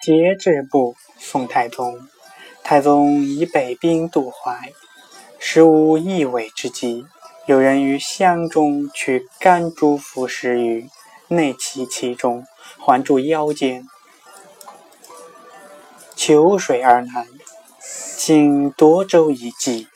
节制部，宋太宗。太宗以北兵渡淮，时无易为之计。有人于湘中取干珠服十于，内其其中，环住腰间。求水而南，经夺舟一计，